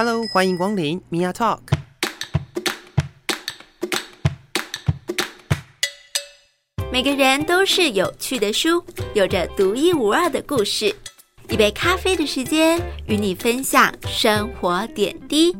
Hello，欢迎光临 Mia Talk。每个人都是有趣的书，有着独一无二的故事。一杯咖啡的时间，与你分享生活点滴。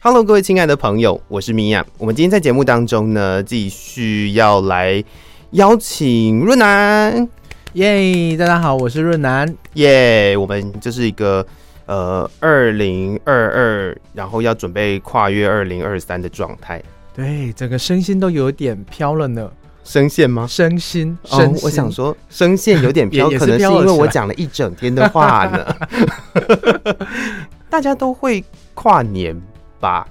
Hello，各位亲爱的朋友，我是米娅。我们今天在节目当中呢，继续要来邀请润南，耶大家好，我是润南。耶我们就是一个呃二零二二，然后要准备跨越二零二三的状态。对，整个身心都有点飘了呢。声线吗？身心，哦我想说声线有点飘，可能是因为我讲了一整天的话呢。大家都会跨年吧？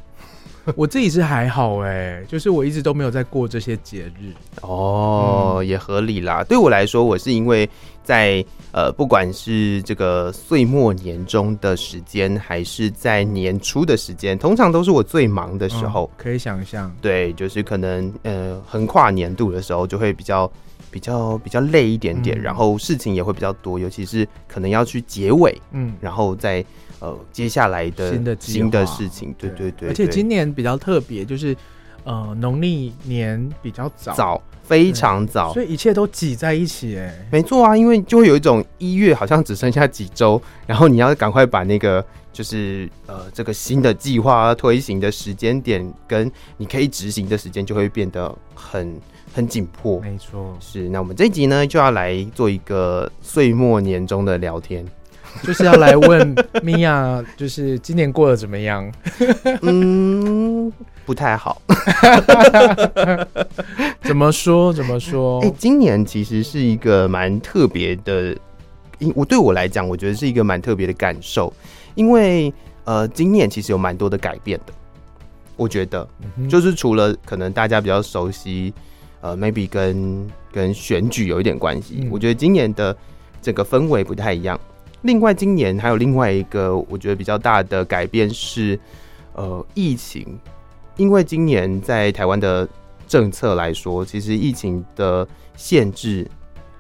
我自己是还好哎，就是我一直都没有在过这些节日。哦，也合理啦。对我来说，我是因为在呃，不管是这个岁末年终的时间，还是在年初的时间，通常都是我最忙的时候。嗯可以想象，对，就是可能呃，横跨年度的时候，就会比较比较比较累一点点，嗯。然后事情也会比较多，尤其是可能要去结尾，嗯，然后再呃接下来的新的新的事情。对对对，而且今年比较特别，就是呃，农历年比较早，早非常早，所以一切都挤在一起哎。没错啊，因为就会有一种一月好像只剩下几周，然后你要赶快把那个就是呃这个新的计划推行的时间点跟你可以执行的时间就会变得很很紧迫。没错，是，那我们这一集呢就要来做一个岁末年终的聊天。就是要来问米娅，就是今年过得怎么样？嗯，不太好。怎么说？怎么说？哎、今年其实是一个蛮特别的，因我对我来讲，我觉得是一个蛮特别的感受，因为呃，今年其实有蛮多的改变的。我觉得，嗯就是除了可能大家比较熟悉，呃，maybe 跟跟选举有一点关系，嗯我觉得今年的整个氛围不太一样。另外，今年还有另外一个我觉得比较大的改变是，呃，疫情，因为今年在台湾的政策来说，其实疫情的限制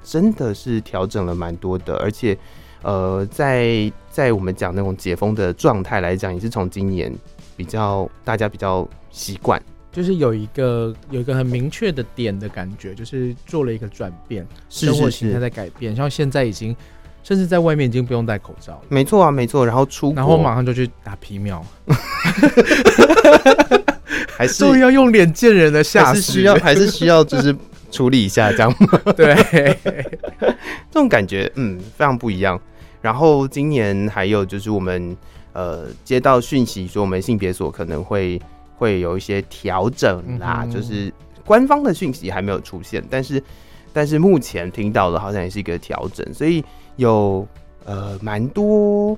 真的是调整了蛮多的，而且，呃，在在我们讲那种解封的状态来讲，也是从今年比较大家比较习惯。就是有一个有一个很明确的点的感觉，就是做了一个转变，是活形态，在改变，像现在已经甚至在外面已经不用戴口罩了，没错啊，没错。然后出，然后马上就去打皮秒，还是终于要用脸见人的还是需要还是需要就是处理一下这样 对，这种感觉，嗯，非常不一样。然后今年还有就是我们呃接到讯息说，我们性别所可能会会有一些调整啦，嗯就是官方的讯息还没有出现，但是但是目前听到的好像也是一个调整，所以有呃蛮多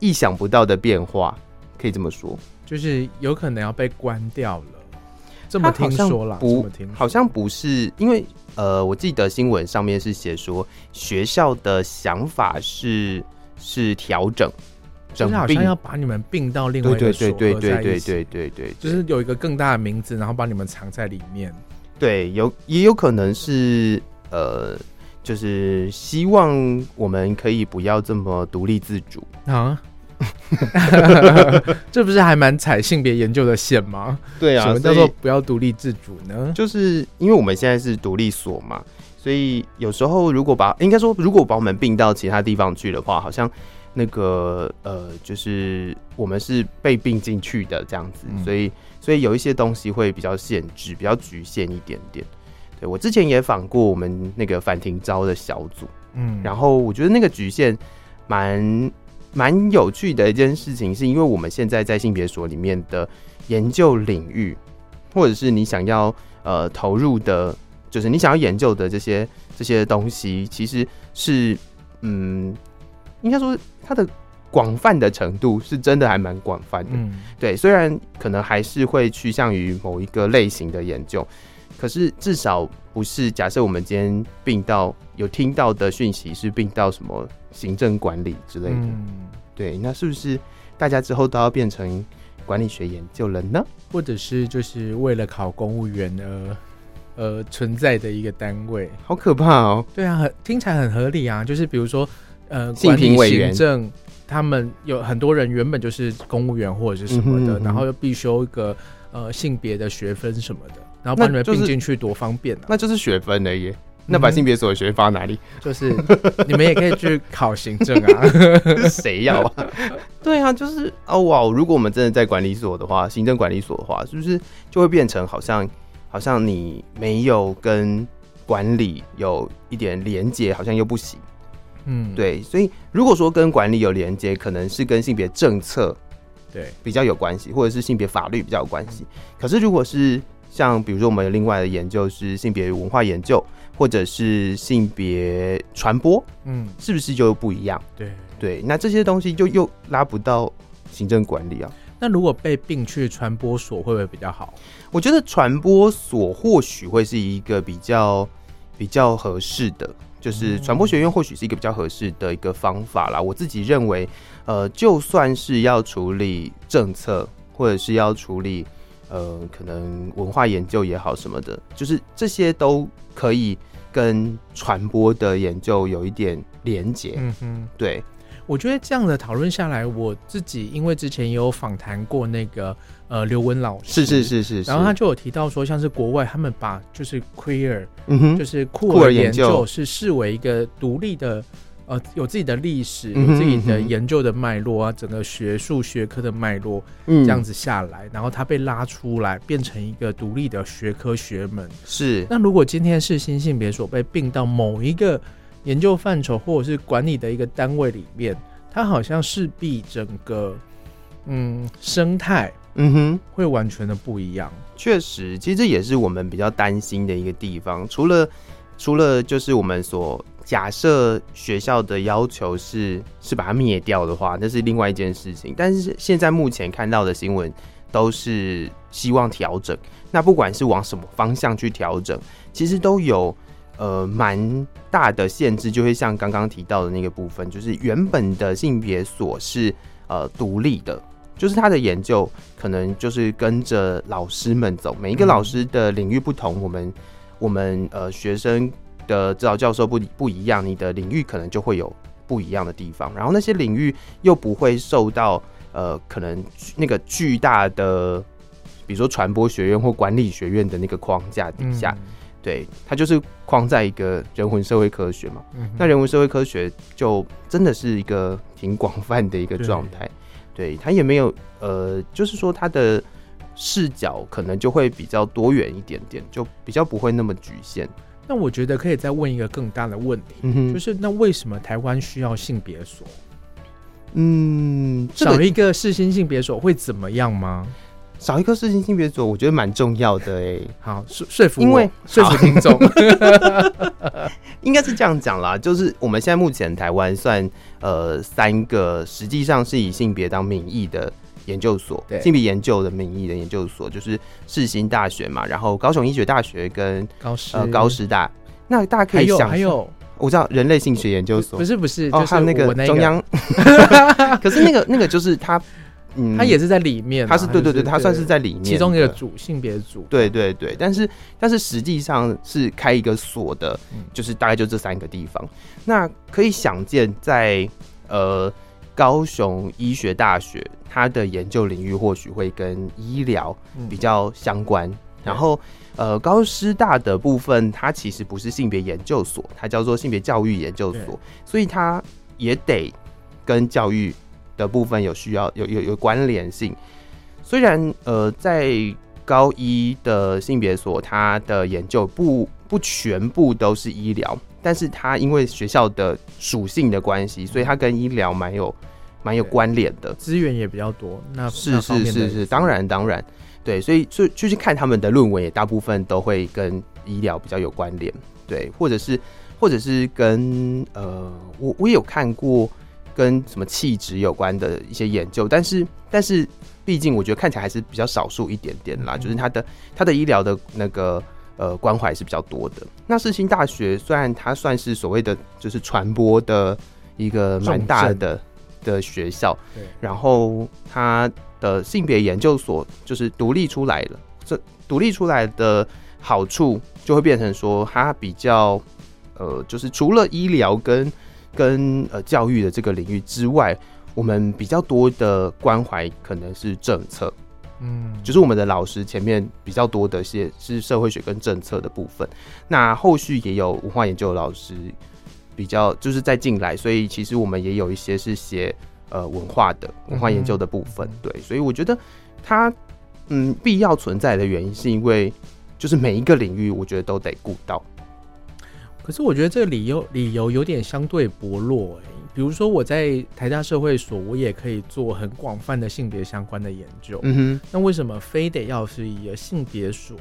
意想不到的变化，可以这么说。就是有可能要被关掉了，这么听说啦，不好像不是，因为呃，我记得新闻上面是写说学校的想法是是调整整并。就是好像，要把你们并到另外一个所对对合对对对对，就是有一个更大的名字，然后把你们藏在里面。对有也有可能是呃，就是希望我们可以不要这么独立自主。啊，这不是还蛮踩性别研究的线吗？对啊什么叫做不要独立自主呢？就是因为我们现在是独立所嘛，所以有时候如果把应该说如果把我们并到其他地方去的话，好像那个呃，就是我们是被并进去的这样子，嗯所以所以有一些东西会比较限制，比较局限一点点。对我之前也访过我们那个反庭招的小组，嗯，然后我觉得那个局限蛮蛮有趣的一件事情，是因为我们现在在性别所里面的研究领域，或者是你想要呃投入的，就是你想要研究的这些这些东西，其实是嗯，应该说它的广泛的程度是真的还蛮广泛的。嗯，对，虽然可能还是会趋向于某一个类型的研究，可是至少不是假设我们今天病到有听到的讯息是病到什么行政管理之类的，嗯，对，那是不是大家之后都要变成管理学研究了呢？或者是就是为了考公务员而呃存在的一个单位。好可怕哦！对啊，很听起来很合理啊。就是比如说呃，性评管理委员行政他们有很多人原本就是公务员或者是什么的，嗯哼嗯哼然后又必修一个呃性别的学分什么的，然后把你们并进去多方便啊！那就是学分而已。那把性别所的学分放在哪里？就是你们也可以去考行政啊。谁要啊？对啊，就是哦哇！如果我们真的在管理所的话，行政管理所的话，是不是就会变成好像好像你没有跟管理有一点连接，好像又不行。嗯，对，所以如果说跟管理有连接，可能是跟性别政策对，比较有关系，或者是性别法律比较有关系。可是如果是像比如说我们有另外的研究是性别文化研究，或者是性别传播，嗯，是不是就不一样？对。对，那这些东西就又拉不到行政管理啊。那如果被并去传播所，会不会比较好？我觉得传播所或许会是一个比较比较合适的，就是传播学院或许是一个比较合适的一个方法啦。我自己认为，呃，就算是要处理政策，或者是要处理呃可能文化研究也好什么的，就是这些都可以跟传播的研究有一点连结。嗯哼，对，我觉得这样的讨论下来，我自己因为之前也有访谈过那个呃刘文老师，是是。是是是。然后他就有提到说，像是国外他们把就是 queer 嗯哼，就是酷酷儿研究究是视为一个独立的，呃，有自己的历史，有自己的研究的脉络啊，整个学术学科的脉络嗯这样子下来，然后它被拉出来，变成一个独立的学科学门。是那如果今天是新性别所被并到某一个研究范畴或者是管理的一个单位里面，它好像势必整个嗯生态嗯哼。会完全的不一样。确实，其实这也是我们比较担心的一个地方。除了除了就是我们所假设学校的要求是是把它灭掉的话，那是另外一件事情。但是现在目前看到的新闻都是希望调整。那不管是往什么方向去调整，其实都有呃蛮大的限制，就会像刚刚提到的那个部分，就是原本的性别所是呃独立的，就是他的研究可能就是跟着老师们走，每一个老师的领域不同，我们我们呃学生的指导教授不不一样，你的领域可能就会有不一样的地方，然后那些领域又不会受到呃可能那个巨大的，比如说传播学院或管理学院的那个框架底下，对，它就是框在一个人文社会科学嘛。那人文社会科学就真的是一个挺广泛的一个状态，对它也没有呃，就是说它的视角可能就会比较多元一点点，就比较不会那么局限。那我觉得可以再问一个更大的问题，嗯，就是那为什么台湾需要性别所？嗯，这个少一个世新性别所会怎么样吗？少一个事情性别所，我觉得蛮重要的哎，好，说说服我，因为说服听众。应该是这样讲啦，就是我们现在目前台湾算呃三个，实际上是以性别当名义的研究所对，性别研究的名义的研究所，就是世新大学嘛，然后高雄医学大学跟高师。呃高师大。那大家可以想，还有，我知道人类性学研究所。不，是不是，哦，就是还有那个中，央，可是那个那个就是他，嗯，他也是在里面啊，他是对对对，就是他算是在里面其中一个的组性别组，对对对，但是但是实际上是开一个所的，嗯。就是大概就这三个地方。那可以想见在，呃高雄医学大学，它的研究领域或许会跟医疗嗯比较相关。然后呃高师大的部分，它其实不是性别研究所，它叫做性别教育研究所，所以它也得跟教育的部分有需要有有有关联性。虽然呃，在高一的性别所，它的研究不不全部都是医疗，但是它因为学校的属性的关系，所以它跟医疗蛮有蛮有关联的。资源也比较多。那是是是是，当然当然，对，所以就就去看他们的论文，也大部分都会跟医疗比较有关联，对，或者是或者是跟呃，我我也有看过跟什么气质有关的一些研究，但是但是毕竟我觉得看起来还是比较少数一点点啦，嗯就是他的他的医疗的那个。呃，关怀是比较多的。那世新大学虽然它算是所谓的就是传播的一个蛮大的的学校，对。然后它的性别研究所就是独立出来了，这独立出来的好处就会变成说，它比较呃，就是除了医疗跟跟呃教育的这个领域之外，我们比较多的关怀可能是政策，嗯，就是我们的老师前面比较多的些是社会学跟政策的部分，那后续也有文化研究的老师比较就是在进来，所以其实我们也有一些是写呃文化的文化研究的部分，对，所以我觉得它嗯必要存在的原因是因为就是每一个领域我觉得都得顾到，可是我觉得这个理由理由有点相对薄弱哎、比如说我在台大社会所，我也可以做很广泛的性别相关的研究，嗯哼。那为什么非得要是一个性别所？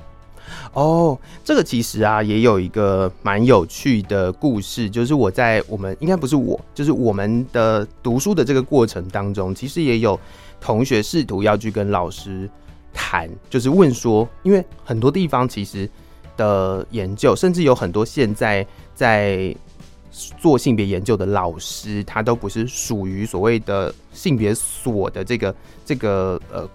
哦，这个其实啊，也有一个蛮有趣的故事，就是我在我们应该不是我，就是我们的读书的这个过程当中，其实也有同学试图要去跟老师谈，就是问说，因为很多地方其实的研究，甚至有很多现在在做性别研究的老师，他都不是属于所谓的性别所的这个这个呃，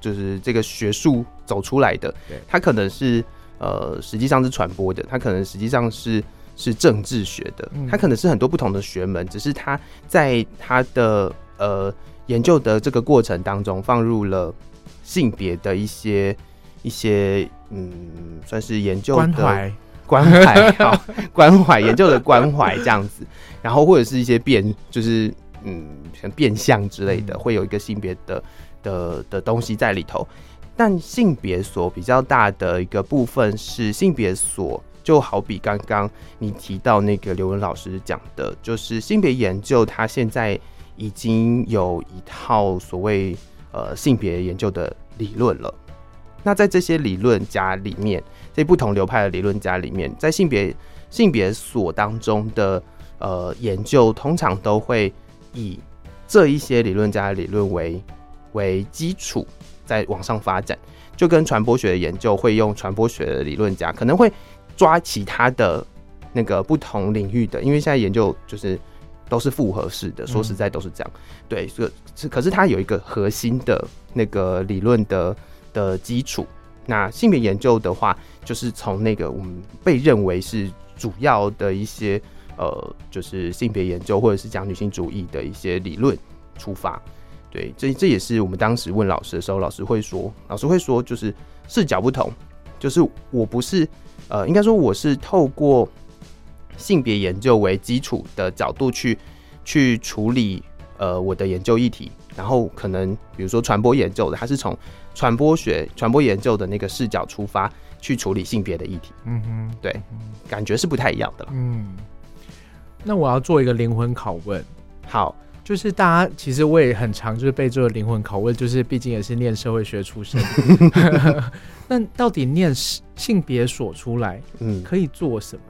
就是这个学术走出来的对，他可能是呃实际上是传播的，他可能实际上是是政治学的嗯，他可能是很多不同的学门，只是他在他的呃研究的这个过程当中放入了性别的一些一些嗯，算是研究的关怀，关怀，好，关怀研究的关怀这样子，然后或者是一些变，就是嗯，像变相之类的，嗯。会有一个性别的的的东西在里头。但性别所比较大的一个部分是性别所，就好比刚刚你提到那个刘文老师讲的，就是性别研究，它现在已经有一套所谓呃性别研究的理论了。那在这些理论家里面，这不同流派的理论家里面，在性别性别所当中的呃研究，通常都会以这一些理论家的理论为为基础，再往上发展。就跟传播学的研究会用传播学的理论家，可能会抓其他的那个不同领域的，因为现在研究就是都是复合式的，说实在都是这样。对，这个是可是它有一个核心的那个理论的的基础。那性别研究的话，就是从那个我们被认为是主要的一些呃，就是性别研究或者是讲女性主义的一些理论出发。对，这这也是我们当时问老师的时候，老师会说，老师会说，就是视角不同，就是我不是呃，应该说我是透过性别研究为基础的角度去去处理呃我的研究议题，然后可能比如说传播研究的，它是从传播学、传播研究的那个视角出发去处理性别的议题，嗯哼，对，感觉是不太一样的了。嗯。那我要做一个灵魂拷问，好，就是大家其实我也很常就是被这个灵魂拷问，就是毕竟也是念社会学出身，那到底念性别所出来嗯，可以做什么？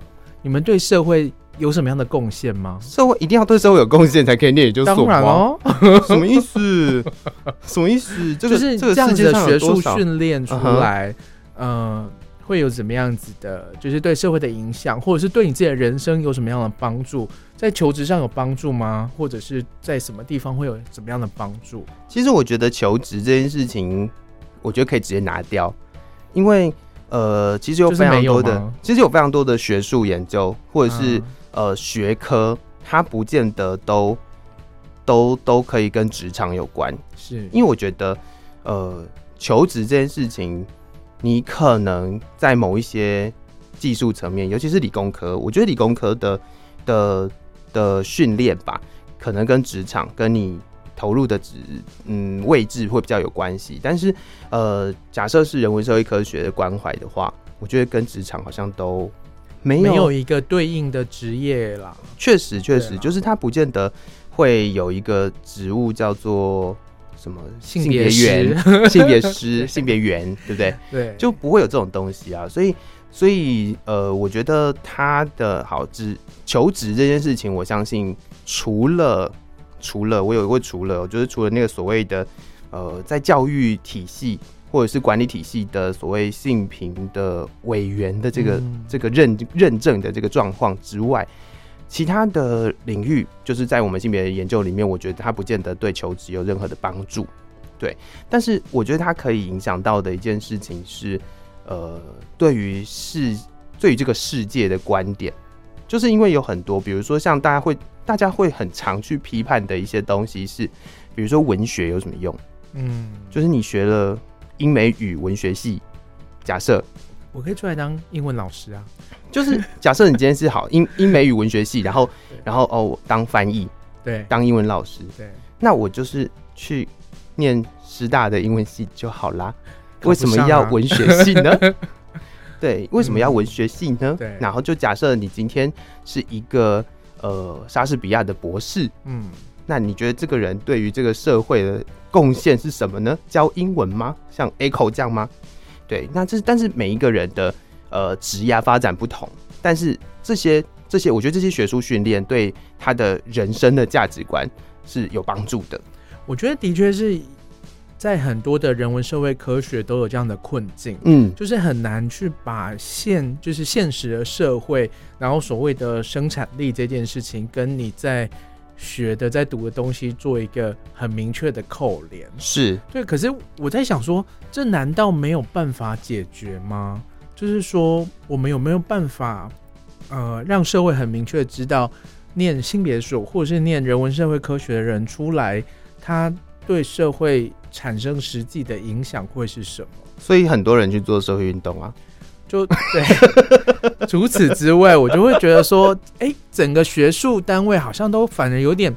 你们对社会有什么样的贡献吗？社会一定要对社会有贡献才可以念研究所当然吗？哦，什么意思？什么意思？这个就是这样子的学术？训练出来，呃，会有怎么样子的，就是对社会的影响，或者是对你自己的人生有什么样的帮助？在求职上有帮助吗？或者是在什么地方会有怎么样的帮助？其实我觉得求职这件事情，我觉得可以直接拿掉，因为呃，其实有非常多的其实有非常多的学术研究或者是、嗯呃学科，它不见得都都都可以跟职场有关。是因为我觉得，呃，求职这件事情，你可能在某一些技术层面，尤其是理工科，我觉得理工科的的的训练吧，可能跟职场跟你投入的职嗯位置会比较有关系。但是，呃，假设是人文社会科学的关怀的话，我觉得跟职场好像都没有没有一个对应的职业啦。确实，确实，就是它不见得会有一个职务叫做什么性别员、师 性别师、性别员，对不对？对，就不会有这种东西啊。所以，所以呃，我觉得他的好职求职这件事情，我相信除了除了我有一个除了，就是除了那个所谓的呃，在教育体系或者是管理体系的所谓性平的委员的这个、嗯这个认认证的这个状况之外。其他的领域，就是在我们性别研究里面，我觉得它不见得对求职有任何的帮助，对。但是我觉得它可以影响到的一件事情是，呃，对于世对于这个世界的观点，就是因为有很多，比如说像大家会大家会很常去批判的一些东西是，比如说文学有什么用？嗯，就是你学了英美语文学系，假设我可以出来当英文老师啊。就是假设你今天是好英英美语文学系，然后 然后哦我当翻译对当英文老师，对，那我就是去念师大的英文系就好啦。为什么要文学系呢？对，为什么要文学系呢？对然后就假设你今天是一个呃莎士比亚的博士，嗯，那你觉得这个人对于这个社会的贡献是什么呢？教英文吗？像 Echo 这样吗？对，那这但是每一个人的呃职业发展不同，但是这些这些，我觉得这些学术训练对他的人生的价值观是有帮助的。我觉得的确是在很多的人文社会科学都有这样的困境。嗯，就是很难去把现就是现实的社会，然后所谓的生产力这件事情，跟你在学的、在读的东西做一个很明确的扣连。是，对，可是我在想说，这难道没有办法解决吗？就是说，我们有没有办法，呃，让社会很明确知道，念性别所或者是念人文社会科学的人出来，他对社会产生实际的影响会是什么？所以很多人去做社会运动啊。就对，除此之外，我就会觉得说，哎、整个学术单位好像都反而有点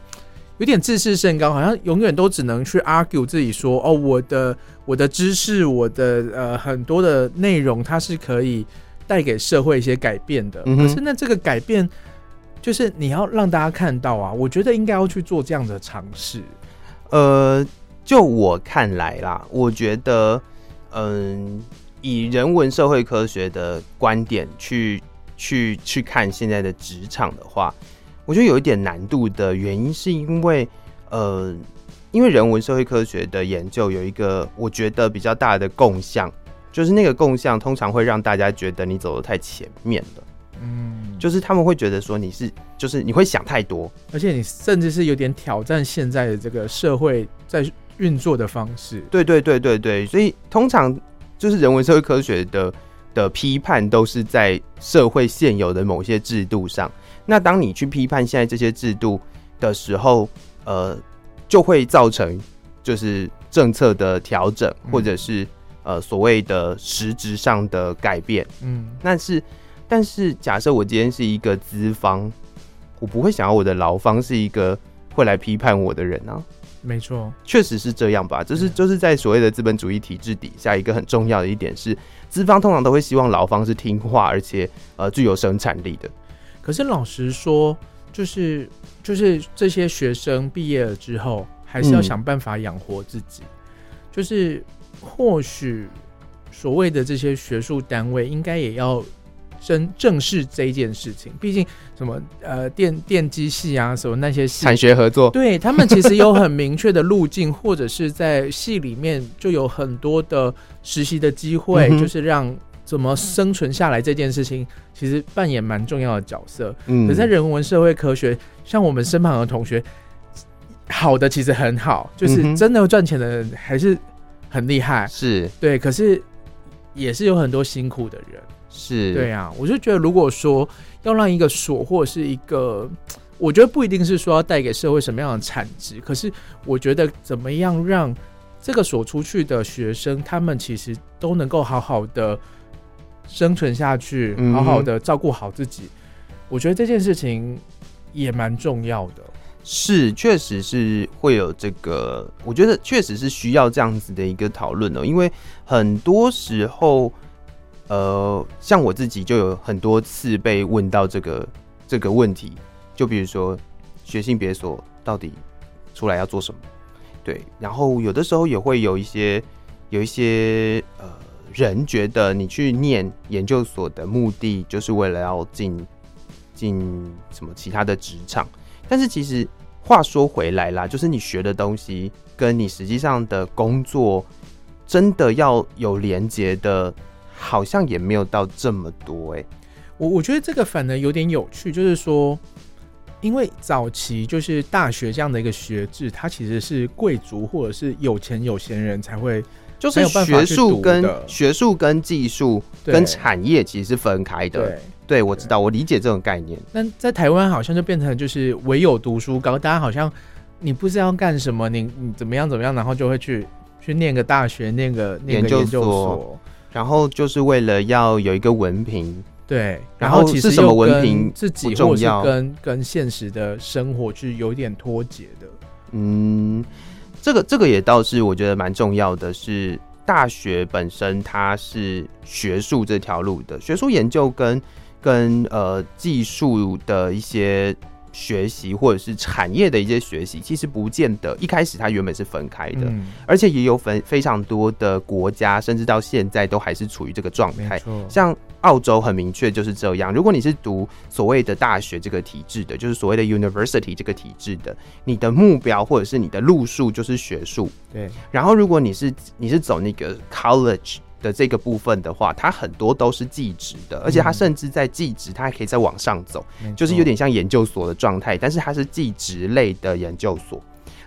有点自视甚高，好像永远都只能去 argue 自己说，哦，我的我的知识，我的呃很多的内容，它是可以带给社会一些改变的。嗯可是那这个改变，就是你要让大家看到啊，我觉得应该要去做这样的尝试。呃，就我看来啦，我觉得，嗯，以人文社会科学的观点去去去看现在的职场的话，我觉得有一点难度的原因是因为，呃，因为人文社会科学的研究有一个我觉得比较大的共向，就是那个共向通常会让大家觉得你走的太前面了，嗯，就是他们会觉得说你是，就是你会想太多，而且你甚至是有点挑战现在的这个社会在运作的方式。对对对对对，所以通常就是人文社会科学的的批判都是在社会现有的某些制度上。那当你去批判现在这些制度的时候，呃，就会造成就是政策的调整，嗯或者是呃所谓的实质上的改变。嗯，但是，但是假设我今天是一个资方，我不会想要我的劳方是一个会来批判我的人啊。没错，确实是这样吧，就是就是在所谓的资本主义体制底下，一个很重要的一点是，资方通常都会希望劳方是听话，而且呃具有生产力的。可是老实说，就是就是这些学生毕业了之后，还是要嗯想办法养活自己。就是或许所谓的这些学术单位，应该也要正正视这一件事情。毕竟什么呃电电机系啊，什么那些系产学合作，对他们其实有很明确的路径，或者是在系里面就有很多的实习的机会，嗯就是让怎么生存下来这件事情，其实扮演蛮重要的角色。嗯可是在人文社会科学，像我们身旁的同学，好的其实很好，就是真的赚钱的人还是很厉害，是对。可是也是有很多辛苦的人，是，对啊。我就觉得，如果说要让一个所或是一个，我觉得不一定是说要带给社会什么样的产值，可是我觉得怎么样让这个所出去的学生，他们其实都能够好好的生存下去，嗯好好的照顾好自己。我觉得这件事情也蛮重要的。是，确实是会有这个，我觉得确实是需要这样子的一个讨论哦，因为很多时候，呃，像我自己就有很多次被问到这个这个问题，就比如说学性别所到底出来要做什么？对，然后有的时候也会有一些有一些呃人觉得你去念研究所的目的就是为了要进进什么其他的职场。但是其实话说回来啦，就是你学的东西跟你实际上的工作真的要有连结的，好像也没有到这么多哎、我我觉得这个反而有点有趣，就是说，因为早期就是大学这样的一个学制，它其实是贵族或者是有钱有闲人才会就是学术跟学术跟技术跟产业其实是分开的。对。对，我知道，我理解这种概念。但在台湾好像就变成就是唯有读书高，大家好像你不知道干什么，你你怎么样怎么样，然后就会去去念个大学，念个念个研究所，然后就是为了要有一个文凭，对，然后后其实是什么文凭自己不重或是要跟跟现实的生活是有点脱节的。嗯，这个这个也倒是我觉得蛮重要的是，大学本身它是学术这条路的，学术研究跟跟呃技术的一些学习或者是产业的一些学习，其实不见得一开始它原本是分开的，嗯，而且也有非非常多的国家，甚至到现在都还是处于这个状态。像澳洲很明确就是这样。如果你是读所谓的大学这个体制的，就是所谓的 university 这个体制的，你的目标或者是你的路数就是学术。对，然后如果你是你是走那个 college 的这个部分的话，它很多都是技职的，而且它甚至在技职，它还可以再往上走，没就是有点像研究所的状态，但是它是技职类的研究所。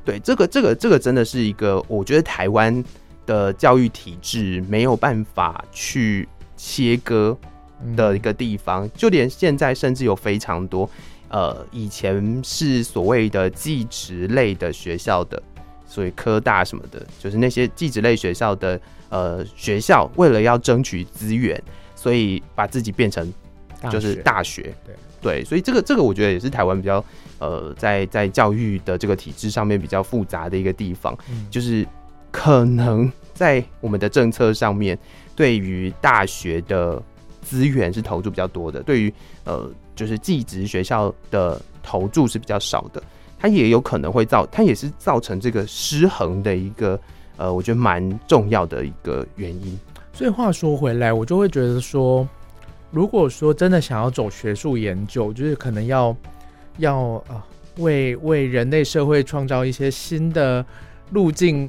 对，这个这个这个真的是一个，我觉得台湾的教育体制没有办法去切割的一个地方，就连现在甚至有非常多，呃，以前是所谓的技职类的学校的，所以科大什么的，就是那些技职类学校的呃学校，为了要争取资源，所以把自己变成就是学大学，对。对，所以这个这个我觉得也是台湾比较呃在在教育的这个体制上面比较复杂的一个地方，嗯。就是可能在我们的政策上面，对于大学的资源是投注比较多的，对于呃就是技职学校的投注是比较少的，它也有可能会造，它也是造成这个失衡的一个呃，我觉得蛮重要的一个原因。所以话说回来，我就会觉得说，如果说真的想要走学术研究，就是可能要要啊、为为人类社会创造一些新的路径，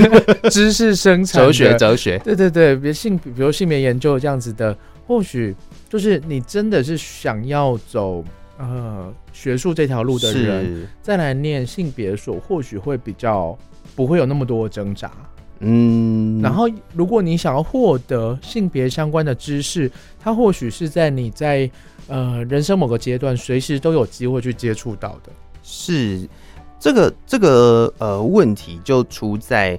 知识生产哲学，哲学，对对对，别性，比如性别研究这样子的，或许就是你真的是想要走呃学术这条路的人，再来念性别所，或许会比较不会有那么多的挣扎。嗯，然后，如果你想要获得性别相关的知识，它或许是在你在呃人生某个阶段，随时都有机会去接触到的。是这个这个呃问题就出在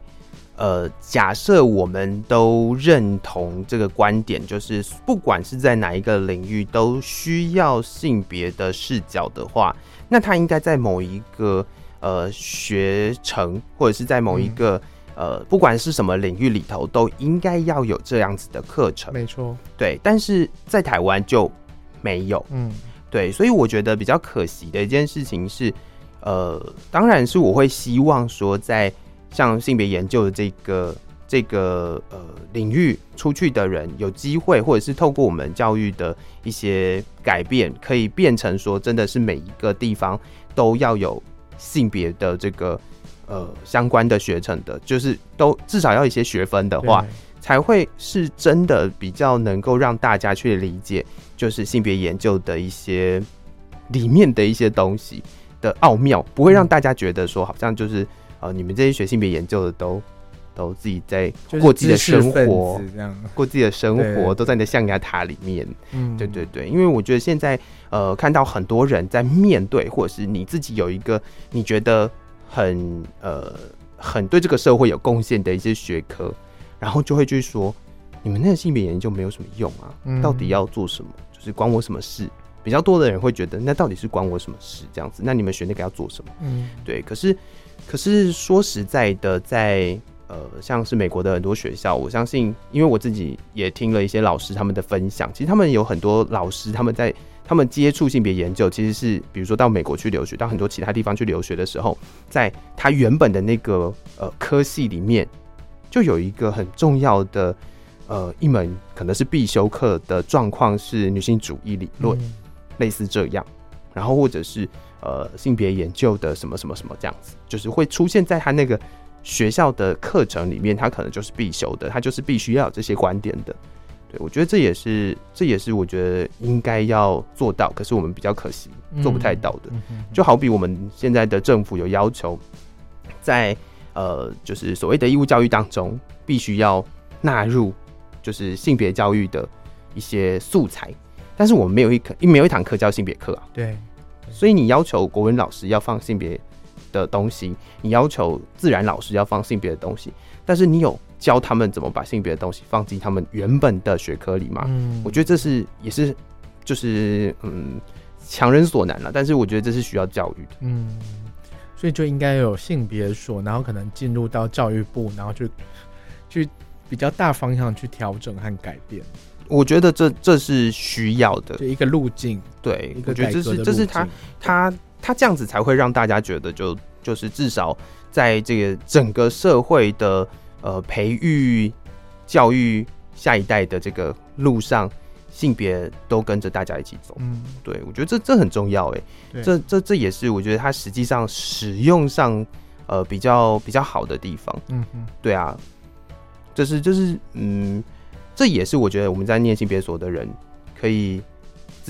呃，假设我们都认同这个观点，就是不管是在哪一个领域都需要性别的视角的话，那它应该在某一个呃学程或者是在某一个、呃不管是什么领域里头，都应该要有这样子的课程。没错，对，但是在台湾就没有。嗯，对，所以我觉得比较可惜的一件事情是，呃，当然是我会希望说，在像性别研究的这个这个呃领域出去的人有机会，或者是透过我们教育的一些改变，可以变成说，真的是每一个地方都要有性别的这个呃相关的学程的，就是都至少要一些学分的话，才会是真的比较能够让大家去理解，就是性别研究的一些里面的一些东西的奥妙，不会让大家觉得说好像就是呃你们这些学性别研究的都都自己在过自己的生活子，这样。过自己的生活，都在你的象牙塔里面。嗯，对对对，因为我觉得现在呃，看到很多人在面对，或者是你自己有一个你觉得很呃很对这个社会有贡献的一些学科，然后就会去说，你们那个性别研究没有什么用啊，嗯到底要做什么？就是关我什么事？比较多的人会觉得，那到底是关我什么事？这样子，那你们学那个要做什么？嗯，对，可是可是说实在的，在呃，像是美国的很多学校，我相信，因为我自己也听了一些老师他们的分享，其实他们有很多老师他们在他们接触性别研究，其实是比如说到美国去留学，到很多其他地方去留学的时候，在他原本的那个呃科系里面，就有一个很重要的呃一门可能是必修课的状况是女性主义理论。嗯类似这样，然后或者是呃性别研究的什么什么什么这样子，就是会出现在他那个学校的课程里面，它可能就是必修的，它就是必须要有这些观点的。对我觉得这也是这也是我觉得应该要做到，可是我们比较可惜做不太到的。嗯就好比我们现在的政府有要求，在呃，就是所谓的义务教育当中，必须要纳入就是性别教育的一些素材。但是我们没有一课，没有一堂课叫性别课啊。对，所以你要求国文老师要放性别的东西，你要求自然老师要放性别的东西，但是你有教他们怎么把性别的东西放进他们原本的学科里吗？嗯。我觉得这是也是就是嗯强人所难了，但是我觉得这是需要教育的。嗯，所以就应该有性别所，然后可能进入到教育部，然后去去比较大方向去调整和改变，我觉得这这是需要的。就，一个路径，对一，个我觉得这是这是他径。他他这样子才会让大家觉得就就是至少在这个整个社会的呃培育教育下一代的这个路上，性别都跟着大家一起走。嗯，对我觉得这这很重要哎，对。这这这也是我觉得它实际上使用上呃比较比较好的地方。嗯嗯对啊，这是就是嗯，这也是我觉得我们在念性别所的人可以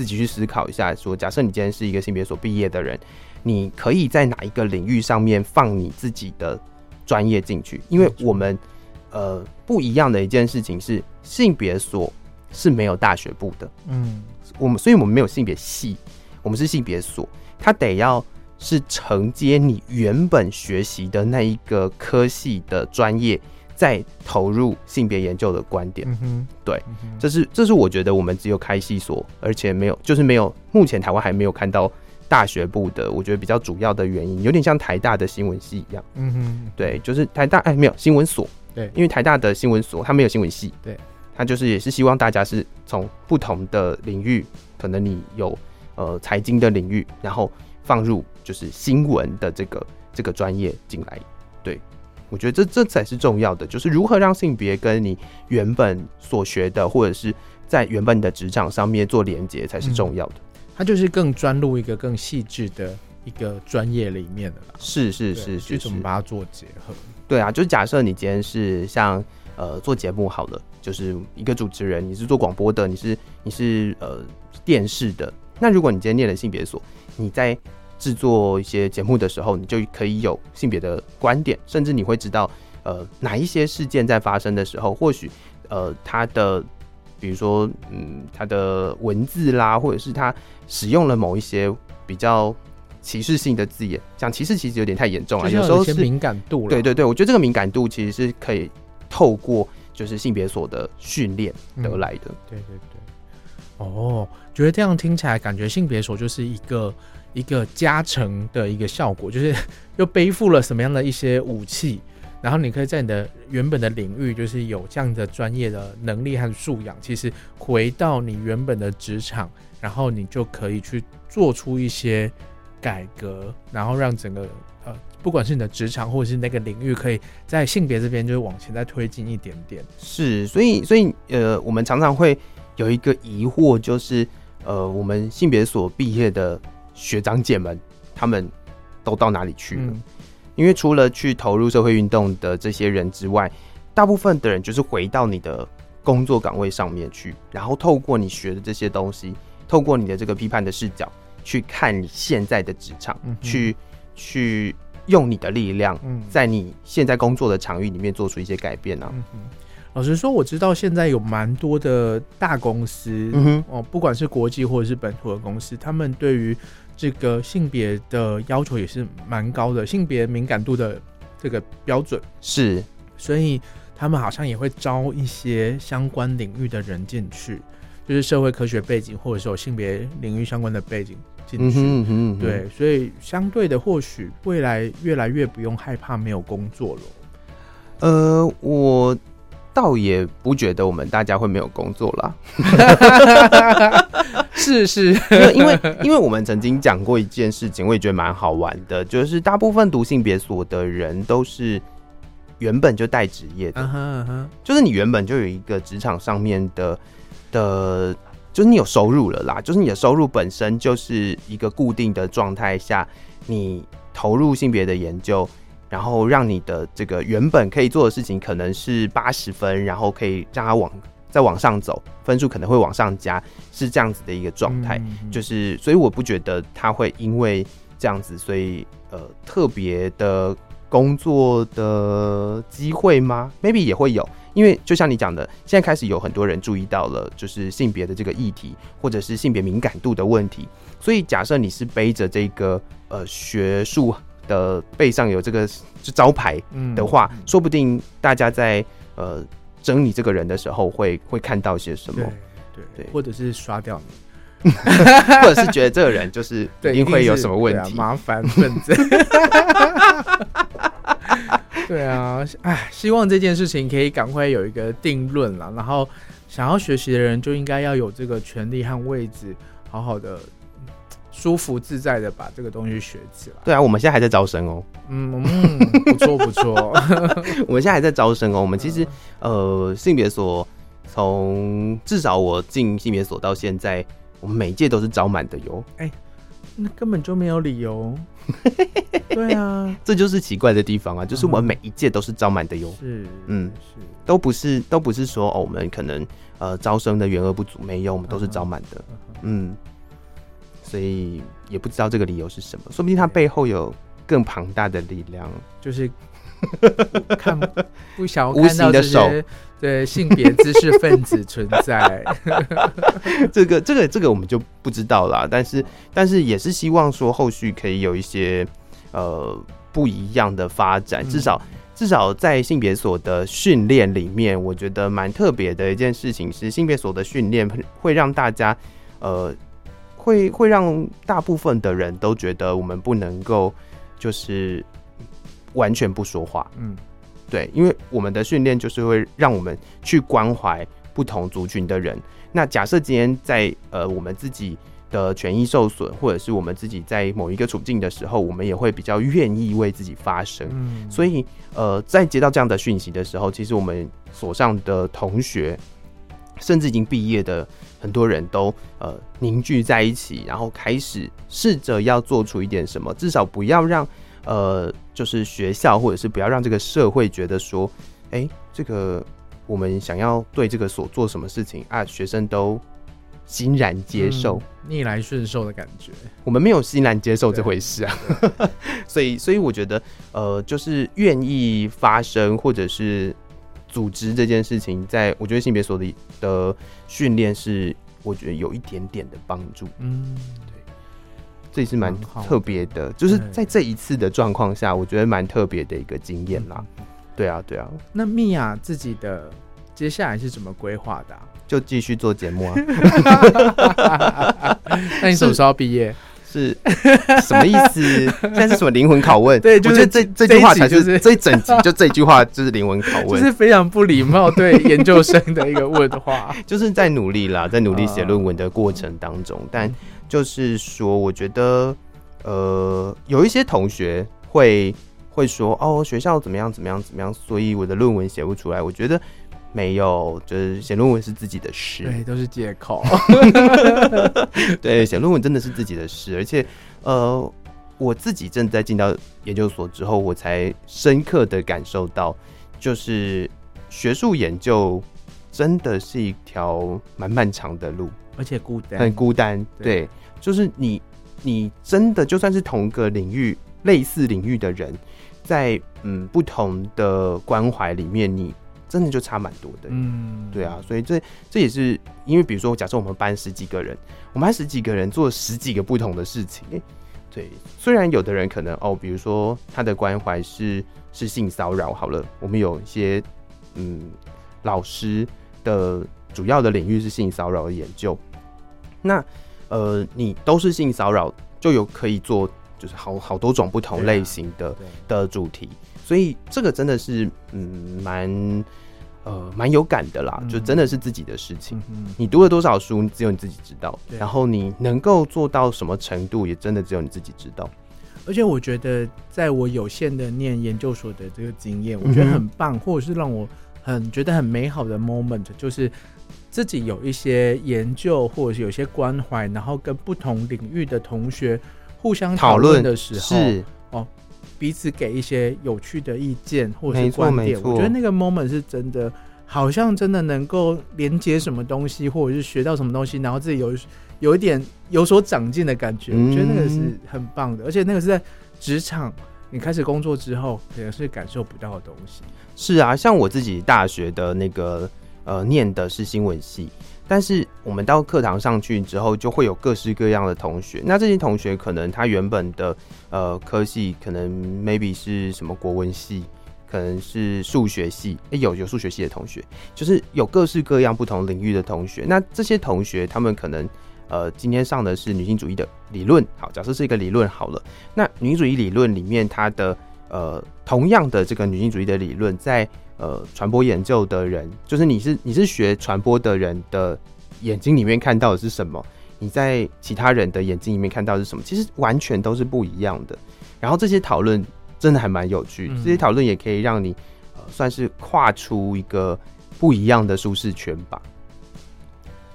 自己去思考一下说假设你今天是一个性别所毕业的人，你可以在哪一个领域上面放你自己的专业进去？因为我们呃不一样的一件事情是，性别所是没有大学部的，嗯我们所以我们没有性别系，我们是性别所，它得要是承接你原本学习的那一个科系的专业，再投入性别研究的观点。嗯哼，对嗯，这是这是我觉得我们只有开系所，而且没有就是没有目前台湾还没有看到大学部的，我觉得比较主要的原因，有点像台大的新闻系一样。嗯哼，对，就是台大哎没有新闻所，对。因为台大的新闻所它没有新闻系，对，它就是也是希望大家是从不同的领域，可能你有呃财经的领域，然后放入就是新闻的这个这个专业进来，对。我觉得这这才是重要的，就是如何让性别跟你原本所学的，或者是在原本的职场上面做连接，才是重要的。它就是更专入一个更细致的一个专业里面的啦，是是是是是去怎么，把它做结合，对啊，就是假设你今天是像呃做节目好了，就是一个主持人，你是做广播的，你是你是呃电视的，那如果你今天念了性别所，你在制作一些节目的时候，你就可以有性别的观点，甚至你会知道呃哪一些事件在发生的时候，或许呃它的比如说嗯它的文字啦，或者是它使用了某一些比较歧视性的字眼，讲歧视其实有点太严重了，有时候是敏感度了，对对对，我觉得这个敏感度其实是可以透过就是性别所的训练嗯得来的。对对对，哦，觉得这样听起来，感觉性别所就是一个一个加成的一个效果，就是 又背负了什么样的一些武器，然后你可以在你的原本的领域，就是有这样的专业的能力和素养，其实回到你原本的职场，然后你就可以去做出一些改革，然后让整个呃，不管是你的职场或者是那个领域，可以在性别这边就是往前再推进一点点。是，所以所以呃，我们常常会有一个疑惑，就是呃，我们性别所毕业的学长姐们，他们都到哪里去了？嗯。因为除了去投入社会运动的这些人之外，大部分的人就是回到你的工作岗位上面去，然后透过你学的这些东西，透过你的这个批判的视角去看你现在的职场，嗯去去用你的力量，嗯。在你现在工作的场域里面做出一些改变啊。嗯，老实说，我知道现在有蛮多的大公司，嗯，哦，不管是国际或者是本土的公司，他们对于这个性别的要求也是蛮高的，性别敏感度的这个标准，是，所以他们好像也会招一些相关领域的人进去，就是社会科学背景或者是有性别领域相关的背景进去。嗯哼嗯对，，所以相对的，或许未来越来越不用害怕没有工作了。呃，我倒也不觉得我们大家会没有工作啦，是是，因为因为我们曾经讲过一件事情，我也觉得蛮好玩的，就是大部分读性别所的人都是原本就带职业的，就是你原本就有一个职场上面的的，就是你有收入了啦，就是你的收入本身就是一个固定的状态下，你投入性别的研究，然后让你的这个原本可以做的事情可能是八十分，然后可以让它往再往上走，分数可能会往上加，是这样子的一个状态。嗯就是是，所以我不觉得他会因为这样子，所以呃特别的工作的机会吗？maybe 也会有，因为就像你讲的，现在开始有很多人注意到了，就是性别的这个议题，或者是性别敏感度的问题。所以假设你是背着这个呃学术的背上有这个就招牌的话，说不定大家在呃整理这个人的时候，会会看到些什么，对对或者是刷掉你。或者是觉得这个人就是 一定会有什么问题，麻烦分子。对啊，哎，希望这件事情可以赶快有一个定论了。然后，想要学习的人就应该要有这个权利和位置，好好的、舒服自在的把这个东西学起来。对啊，我们现在还在招生哦。嗯嗯，不错不错。我们现在还在招生哦。我们其实呃，性别所从至少我进性别所到现在。我们每一届都是招满的哟，哎，那根本就没有理由。对啊，这就是奇怪的地方啊，就是我们每一届都是招满的哟。是，嗯，是，都不是，都不是说哦，我们可能呃招生的员额不足，没有，我们都是招满的。嗯，所以也不知道这个理由是什么，说不定它背后有更庞大的力量，就是。看 不想看到这些对性别知识分子存在，这个这个这个我们就不知道了。但是但是也是希望说后续可以有一些呃不一样的发展。至少至少在性别所的训练里面，我觉得蛮特别的一件事情是性别所的训练会让大家呃会会让大部分的人都觉得我们不能够就是。完全不说话，嗯，对，因为我们的训练就是会让我们去关怀不同族群的人。那假设今天在呃我们自己的权益受损，或者是我们自己在某一个处境的时候，我们也会比较愿意为自己发声。嗯，所以呃在接到这样的讯息的时候，其实我们所上的同学，甚至已经毕业的很多人都呃凝聚在一起，然后开始试着要做出一点什么，至少不要让。呃，就是学校或者是不要让这个社会觉得说，哎，这个我们想要对这个所做什么事情啊，学生都欣然接受，逆来顺受的感觉。我们没有欣然接受这回事啊，所以，所以我觉得，呃，就是愿意发生或者是组织这件事情，在我觉得性别所的的训练是，我觉得有一点点的帮助。嗯。这也是蛮特别的，就是在这一次的状况下，我觉得蛮特别的一个经验啦。对啊，对啊。那米娅自己的接下来是怎么规划的？就继续做节目啊。那你什么时候毕业？是什么意思？现在是什么灵魂拷问？对，就是这这句话才是这一整集，就这句话就是灵魂拷问，就是非常不礼貌对研究生的一个问话。就是在努力啦，在努力写论文的过程当中，但。就是说，我觉得，呃，有一些同学会会说，哦，学校怎么样怎么样怎么样，所以我的论文写不出来。我觉得没有，就是写论文是自己的事，对，都是借口。对，写论文真的是自己的事，而且，呃，我自己正在进到研究所之后，我才深刻的感受到，就是学术研究真的是一条蛮漫长的路，而且孤单，很孤单，对。就是你，你真的就算是同个领域、类似领域的人，在嗯不同的关怀里面，你真的就差蛮多的。嗯，对啊，所以这这也是因为，比如说，假设我们班十几个人，我们班十几个人做十几个不同的事情。对，虽然有的人可能哦，比如说他的关怀是是性骚扰，好了，我们有一些嗯老师的主要的领域是性骚扰的研究，那。呃，你都是性骚扰，就有可以做，就是好好多种不同类型的的主题，所以这个真的是嗯蛮呃蛮有感的啦，就真的是自己的事情。你读了多少书，只有你自己知道，然后你能够做到什么程度，也真的只有你自己知道。而且我觉得，在我有限的念研究所的这个经验，我觉得很棒，或者是让我很觉得很美好的 moment，就是。自己有一些研究，或者是有些关怀，然后跟不同领域的同学互相讨论的时候，彼此给一些有趣的意见或者是观点，我觉得那个 moment 是真的，好像真的能够连接什么东西，或者是学到什么东西，然后自己有有一点有所长进的感觉，我觉得那个是很棒的，而且那个是在职场你开始工作之后，可能是感受不到的东西。是啊，像我自己大学的那个呃念的是新闻系，但是我们到课堂上去之后，就会有各式各样的同学。那这些同学可能他原本的呃科系可能 maybe 是什么国文系，可能是数学系，诶有有数学系的同学，就是有各式各样不同领域的同学。那这些同学他们可能呃今天上的是女性主义的理论，好，假设是一个理论好了。那女性主义理论里面，它的呃同样的这个女性主义的理论，在呃传播研究的人，就是你是你是学传播的人的眼睛里面看到的是什么？你在其他人的眼睛里面看到的是什么？其实完全都是不一样的。然后这些讨论真的还蛮有趣，嗯这些讨论也可以让你呃算是跨出一个不一样的舒适圈吧。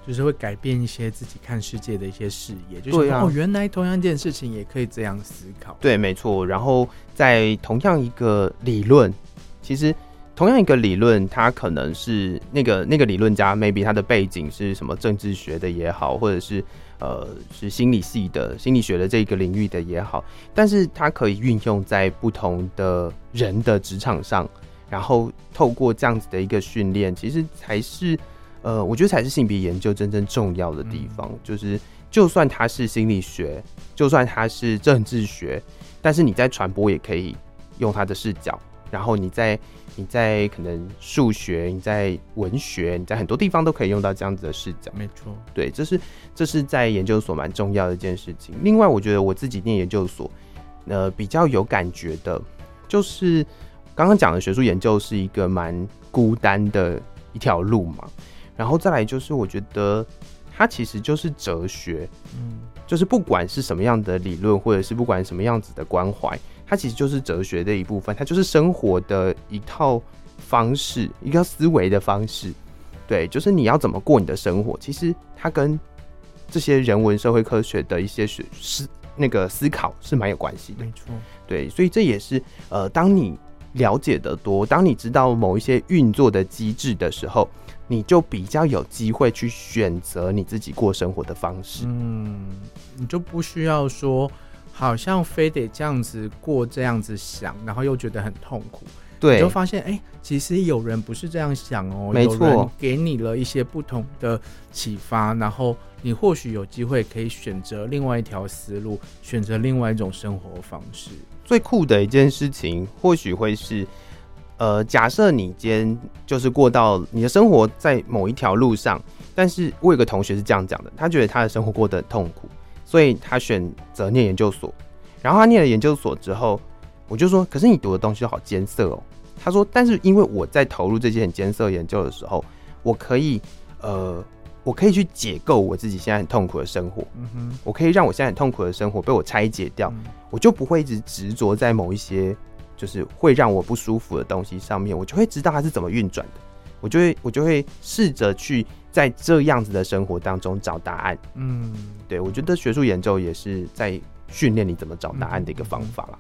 就是会改变一些自己看世界的一些视野，就是啊哦，原来同样一件事情也可以这样思考。对，没错。然后在同样一个理论，其实同样一个理论，它可能是那个那个理论家，maybe 他的背景是什么政治学的也好，或者是呃是心理系的心理学的这个领域的也好，但是它可以运用在不同的人的职场上，然后透过这样子的一个训练，其实才是呃，我觉得才是性别研究真正重要的地方，就是就算它是心理学，就算它是政治学，但是你在传播也可以用它的视角，然后你在你在可能数学、你在文学、你在很多地方都可以用到这样子的视角。没错，对，这是这是在研究所蛮重要的一件事情。另外，我觉得我自己念研究所，呃，比较有感觉的，就是刚刚讲的学术研究是一个蛮孤单的一条路嘛。然后再来就是，我觉得它其实就是哲学，嗯，就是不管是什么样的理论，或者是不管什么样子的关怀，它其实就是哲学的一部分，它就是生活的一套方式，一个思维的方式。对，就是你要怎么过你的生活，其实它跟这些人文社会科学的一些学思那个思考是蛮有关系的。没错，对，所以这也是呃，当你了解的多，当你知道某一些运作的机制的时候，你就比较有机会去选择你自己过生活的方式。嗯，你就不需要说，好像非得这样子过，这样子想，然后又觉得很痛苦。你对就，发现，哎、其实有人不是这样想哦，没错给你了一些不同的启发，然后你或许有机会可以选择另外一条思路，选择另外一种生活方式。最酷的一件事情，或许会是，呃，假设你今天就是过到你的生活在某一条路上，但是我有个同学是这样讲的，他觉得他的生活过得很痛苦，所以他选择念研究所。然后他念了研究所之后，我就说，可是你读的东西都好艰涩哦。他说，但是因为我在投入这些很艰涩的研究的时候，我可以，呃，我可以去解构我自己现在很痛苦的生活，嗯哼，我可以让我现在很痛苦的生活被我拆解掉。嗯我就不会一直执着在某一些就是会让我不舒服的东西上面，我就会知道它是怎么运转的，我就会我就会试着去在这样子的生活当中找答案。嗯，对我觉得学术研究也是在训练你怎么找答案的一个方法啦。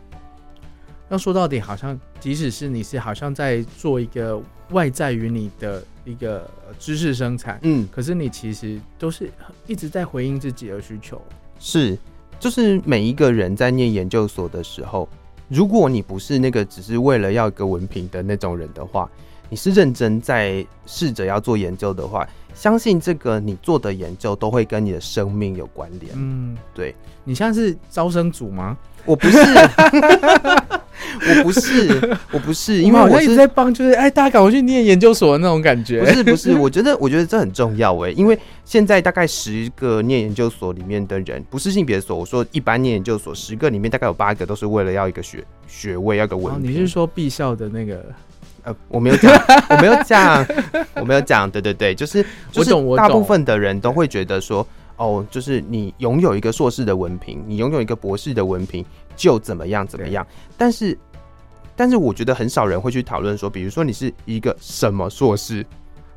要说到底，好像即使是你是好像在做一个外在于你的一个呃知识生产，嗯，可是你其实都是一直在回应自己的需求。是，就是每一个人在念研究所的时候，如果你不是那个只是为了要一个文凭的那种人的话，你是认真在试着要做研究的话，相信这个你做的研究都会跟你的生命有关联。嗯，对你像是招生组吗？我不是，我不是，我不是，因为我一直在帮，就是哎，大家赶快去念研究所的那种感觉。不是不是，我觉得我觉得这很重要哎，因为现在大概十个念研究所里面的人，不是性别所，我说一般念研究所，十个里面大概有八个都是为了要一个学学位，要一个哦文凭。你是说毕校的那个？呃，我没有讲，我没有讲，我没有讲，对对对，就是，就是我懂我大部分的人都会觉得说，哦，就是你拥有一个硕士的文凭，你拥有一个博士的文凭，就怎么样怎么样。但是，但是我觉得很少人会去讨论说，比如说你是一个什么硕士，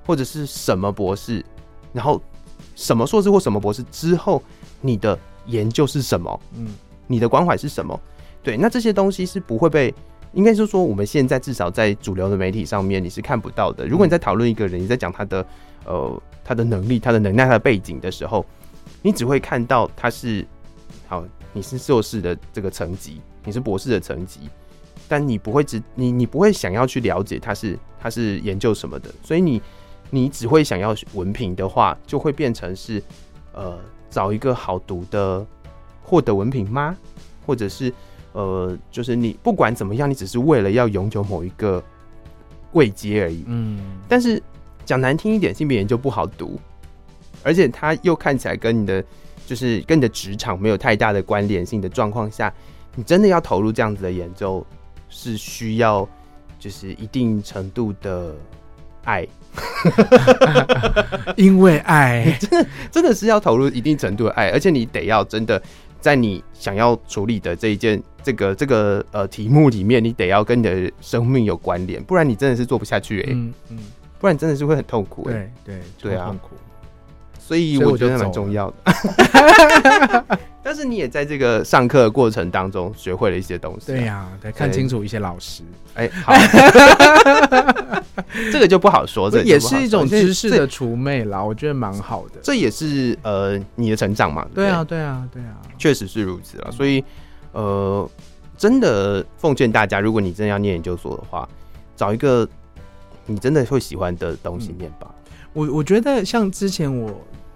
或者是什么博士，然后什么硕士或什么博士之后，你的研究是什么？嗯，你的关怀是什么？对，那这些东西是不会被，应该是说我们现在至少在主流的媒体上面你是看不到的。如果你在讨论一个人，你在讲他的呃他的能力、他的能耐、他的背景的时候，你只会看到他是好，你是硕士的这个层级，你是博士的层级，但你不会只你你不会想要去了解他是他是研究什么的，所以你你只会想要文凭的话，就会变成是呃找一个好读的获得文凭吗？或者是呃就是你不管怎么样，你只是为了要永久某一个位阶而已。嗯，但是讲难听一点，性别研究不好读，而且它又看起来跟你的就是跟你的职场没有太大的关联性的状况下，你真的要投入这样子的研究，是需要就是一定程度的爱，因为爱，真的是要投入一定程度的爱，而且你得要真的在你想要处理的这一件这个这个呃题目里面，你得要跟你的生命有关联，不然你真的是做不下去哎、嗯嗯，不然真的是会很痛苦哎、对对对啊。痛苦。所以我觉得蛮重要的。但是你也在这个上课的过程当中学会了一些东西、对、呀、得看清楚一些老师，哎、好，这个就不好说，这也是一种知识的除魅啦，我觉得蛮好的。这也是呃你的成长嘛，对啊，对啊，对啊，确实是如此了。所以呃，真的奉劝大家，如果你真的要念研究所的话，找一个你真的会喜欢的东西念吧。我我觉得像之前我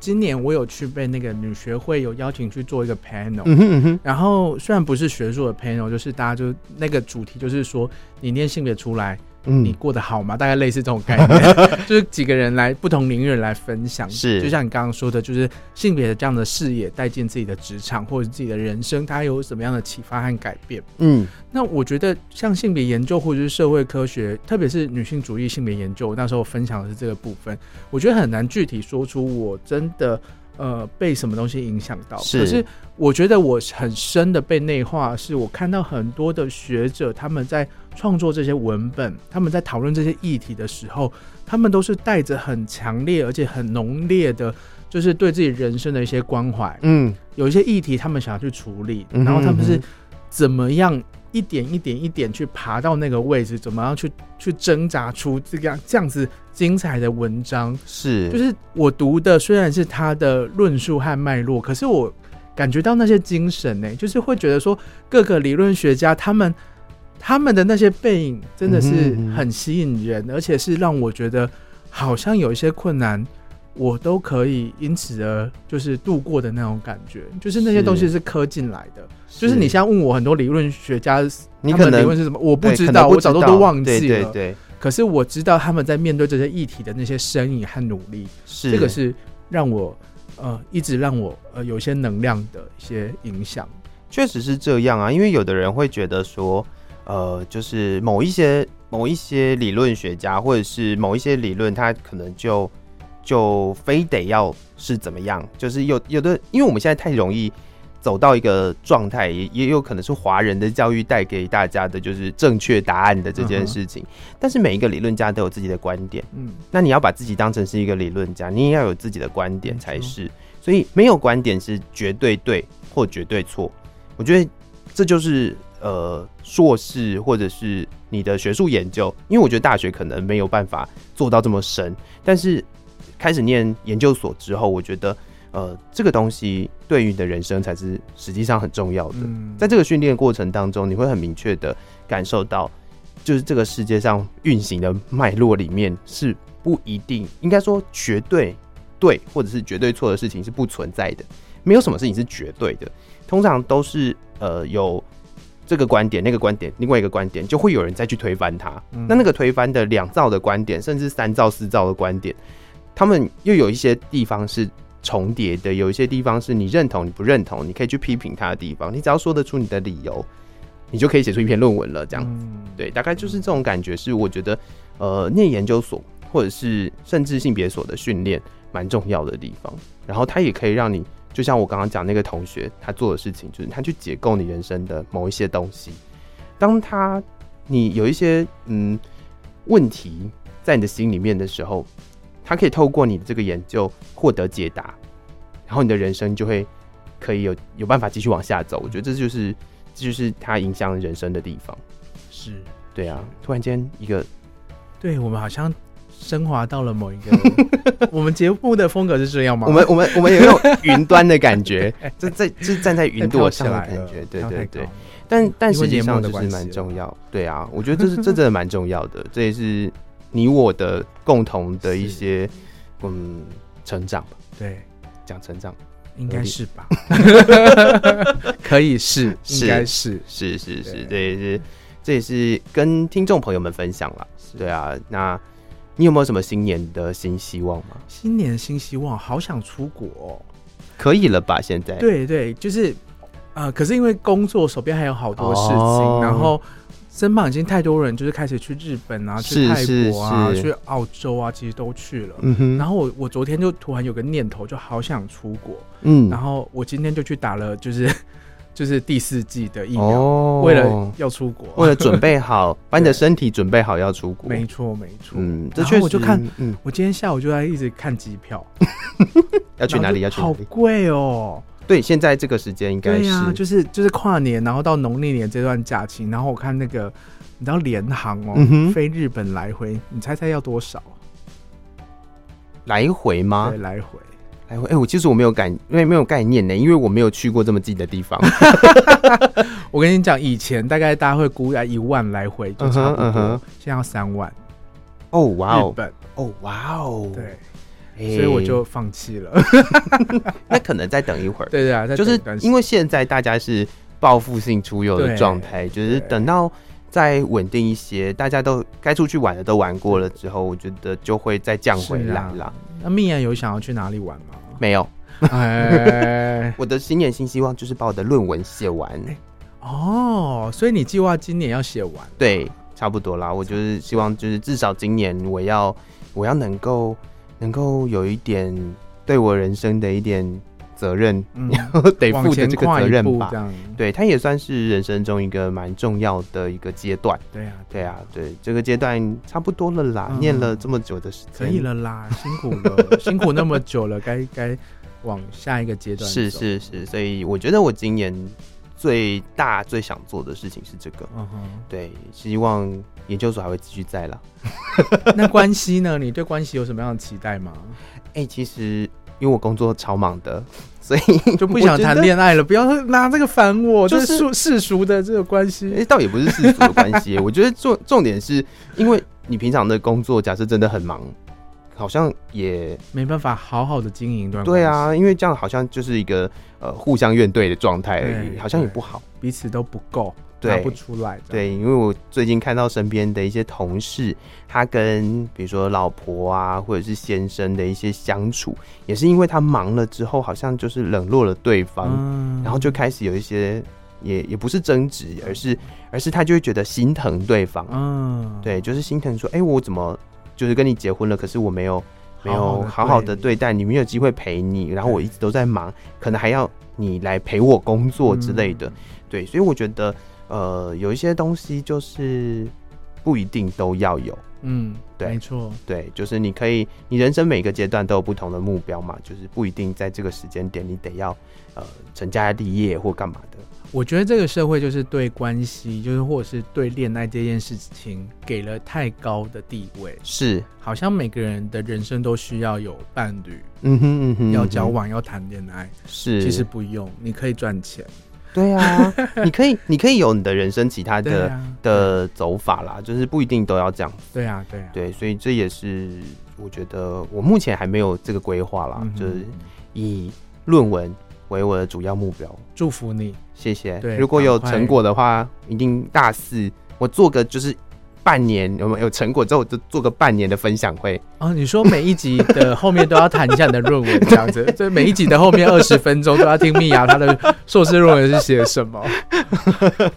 今年我有去被那个女学会有邀请去做一个 panel，、嗯哼嗯哼，然后虽然不是学术的 panel，就是大家就那个主题就是说你念性别出来，嗯你过得好吗？大概类似这种概念，就是几个人来不同领域人来分享，是就像你刚刚说的，就是性别的这样的视野带进自己的职场或者自己的人生，它有什么样的启发和改变？嗯那我觉得像性别研究或者是社会科学，特别是女性主义性别研究，那时候分享的是这个部分，我觉得很难具体说出我真的呃被什么东西影响到。是可是我觉得我很深的被内化，是我看到很多的学者他们在创作这些文本，他们在讨论这些议题的时候，他们都是带着很强烈而且很浓烈的，就是对自己人生的一些关怀。嗯有一些议题他们想要去处理，然后他们是怎么样一点一点一点去爬到那个位置，怎么样去去挣扎出这样这样子精彩的文章。是，就是我读的虽然是他的论述和脉络，可是我感觉到那些精神呢、就是会觉得说各个理论学家他们他们的那些背影真的是嗯哼嗯哼很吸引人，而且是让我觉得好像有一些困难。我都可以因此而就是度过的那种感觉，就是那些是东西是磕进来的。就是你现在问我很多理论学家，他可能理论是什么，我不知道，我早都都忘记了。对对对，可是我知道他们在面对这些议题的那些身影和努力，是这个是让我呃一直让我呃有一些能量的一些影响。确实是这样啊，因为有的人会觉得说，呃，就是某一些某一些理论学家，或者是某一些理论，他可能就就非得要是怎么样，就是有有的，因为我们现在太容易走到一个状态，也也有可能是华人的教育带给大家的就是正确答案的这件事情。但是每一个理论家都有自己的观点，嗯，那你要把自己当成是一个理论家，你也要有自己的观点才是。所以没有观点是绝对对或绝对错。我觉得这就是呃硕士或者是你的学术研究，因为我觉得大学可能没有办法做到这么深，但是开始念研究所之后，我觉得呃这个东西对于你的人生才是实际上很重要的。嗯在这个训练过程当中，你会很明确的感受到，就是这个世界上运行的脉络里面是不一定，应该说绝对对或者是绝对错的事情是不存在的，没有什么事情是绝对的，通常都是呃有这个观点、那个观点、另外一个观点，就会有人再去推翻它。嗯那那个推翻的两造的观点，甚至三造、四造的观点，他们又有一些地方是重叠的，有一些地方是你认同、你不认同，你可以去批评他的地方。你只要说得出你的理由，你就可以写出一篇论文了。这样，嗯对，大概就是这种感觉。是我觉得，呃，念研究所或者是甚至性别所的训练蛮重要的地方。然后它也可以让你，就像我刚刚讲那个同学他做的事情，就是他去解构你人生的某一些东西。当他你有一些嗯问题在你的心里面的时候，他可以透过你的这个研究获得解答，然后你的人生就会可以有有办法继续往下走。我觉得这就是这就是他影响人生的地方。是对啊，突然间一个对我们好像升华到了某一个，我们节目的风格是这样吗？我们我们我们有一 种云端的感觉，就在就是站在云朵上的感觉，对对对。但但实际上就是蛮重要，对啊，我觉得这是这真的蛮重要的，这也是你我的共同的一些嗯成长吧。对，讲成长应该是吧？可以是，应该是是是是，这也是这也是跟听众朋友们分享了。对啊，那你有没有什么新年的新希望吗？新年新希望，好想出国，可以了吧？现在对对，就是呃，可是因为工作手边还有好多事情，然后身旁已经太多人，就是开始去日本啊，去泰国啊，去澳洲啊，其实都去了。嗯哼，然后我我昨天就突然有个念头，就好想出国。嗯，然后我今天就去打了，就是。就是第四季的疫苗，为了要出国，为了准备好，把你的身体准备好要出国。没错，没错。嗯，这确实，我就看，嗯，我今天下午就在一直看机票，要去哪里？要去好贵哦。对，现在这个时间应该是，就是就是跨年，然后到农历年这段假期，然后我看那个，你知道联航哦，飞日本来回，你猜猜要多少？来回吗？对，来回。哎，哎，我其实我没有感，因为没有概念呢，因为我没有去过这么近的地方。我跟你讲，以前大概大家会估要一万来回就差不多，现在要三万。哦，哇哦，日本，哦，哇哦，对，所以我就放弃了。那可能再等一会儿。对对啊，就是因为现在大家是报复性出游的状态，就是等到再稳定一些，大家都该出去玩的都玩过了之后，我觉得就会再降回来了。那蜜言有想要去哪里玩吗？没有，哎 我的新年新希望就是把我的论文写完。哦，所以你计划今年要写完？对，差不多啦。我就是希望，就是至少今年我要，我要能够，能够有一点对我人生的一点。责任，然后 得负的这个责任吧，对，他也算是人生中一个蛮重要的一个阶段。对啊，对啊，对，这个阶段差不多了啦，念了这么久的时间，可以了啦，辛苦了，辛苦那么久了，该该往下一个阶段。是是是，所以我觉得我今年最大最想做的事情是这个。嗯哼，对，希望研究所还会继续在了。那关系呢？你对关系有什么样的期待吗？哎，其实。因为我工作超忙的，所以 就不想谈恋爱了。不要拿这个烦我，就是世俗的这个关系。哎，倒也不是世俗的关系。我觉得重重点是因为你平常的工作，假设真的很忙，好像也没办法好好的经营段。对啊，因为这样好像就是一个呃互相怨对的状态而已，好像也不好，彼此都不够。拿不出来，对，因为我最近看到身边的一些同事，他跟比如说老婆啊，或者是先生的一些相处，也是因为他忙了之后，好像就是冷落了对方，然后就开始有一些，也也不是争执，而是而是他就会觉得心疼对方，嗯，对，就是心疼说，哎，我怎么就是跟你结婚了，可是我没有没有好好的对待你，没有机会陪你，然后我一直都在忙，可能还要你来陪我工作之类的，对，所以我觉得。呃，有一些东西就是不一定都要有，嗯，对，没错，对，就是你可以，你人生每个阶段都有不同的目标嘛，就是不一定在这个时间点你得要呃成家立业或干嘛的。我觉得这个社会就是对关系，就是或者是对恋爱这件事情给了太高的地位，是，好像每个人的人生都需要有伴侣，嗯哼嗯哼，要交往要谈恋爱，是，其实不用，你可以赚钱。对啊，你可以，你可以有你的人生其他的的走法啦，就是不一定都要这样。对啊，对啊，对，所以这也是我觉得我目前还没有这个规划啦，就是以论文为我的主要目标。祝福你，谢谢。对，如果有成果的话，一定大四我做个就是。半年有没有成果之后就做个半年的分享会哦？你说每一集的后面都要谈一下你的论文这样子，所以每一集的后面二十分钟都要听蜜芽他的硕士论文是写什么？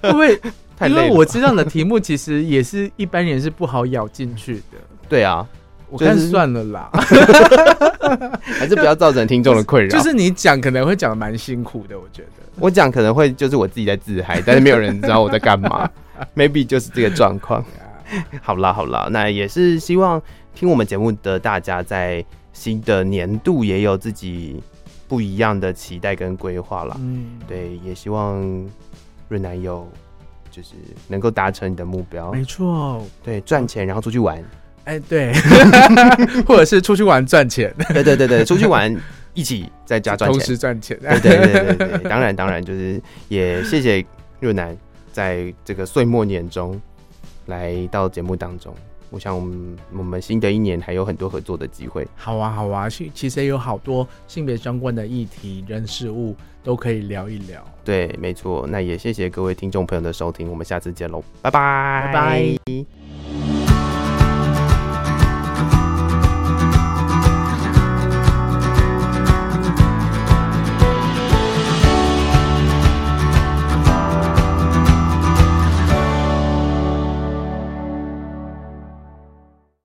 因为因为我知道你的题目其实也是一般人是不好咬进去的。对啊，我看算了啦，还是不要造成听众的困扰。就是你讲可能会讲的蛮辛苦的，我觉得我讲可能会就是我自己在自嗨，但是没有人知道我在干嘛。Maybe 就是这个状况。好啦好啦，那也是希望听我们节目的大家在新的年度也有自己不一样的期待跟规划啦。嗯，对，也希望润南有就是能够达成你的目标。没错，对，赚钱然后出去玩。哎，对，或者是出去玩赚钱，对对对对，出去玩一起在家赚钱同。时赚钱。对对对对对，当然当然就是也谢谢润南在这个岁末年中来到节目当中。我想我们我们新的一年还有很多合作的机会。好啊，好啊，其其实也有好多性别相关的议题、人事物都可以聊一聊。对，没错。那也谢谢各位听众朋友的收听，我们下次见喽，拜拜，拜拜。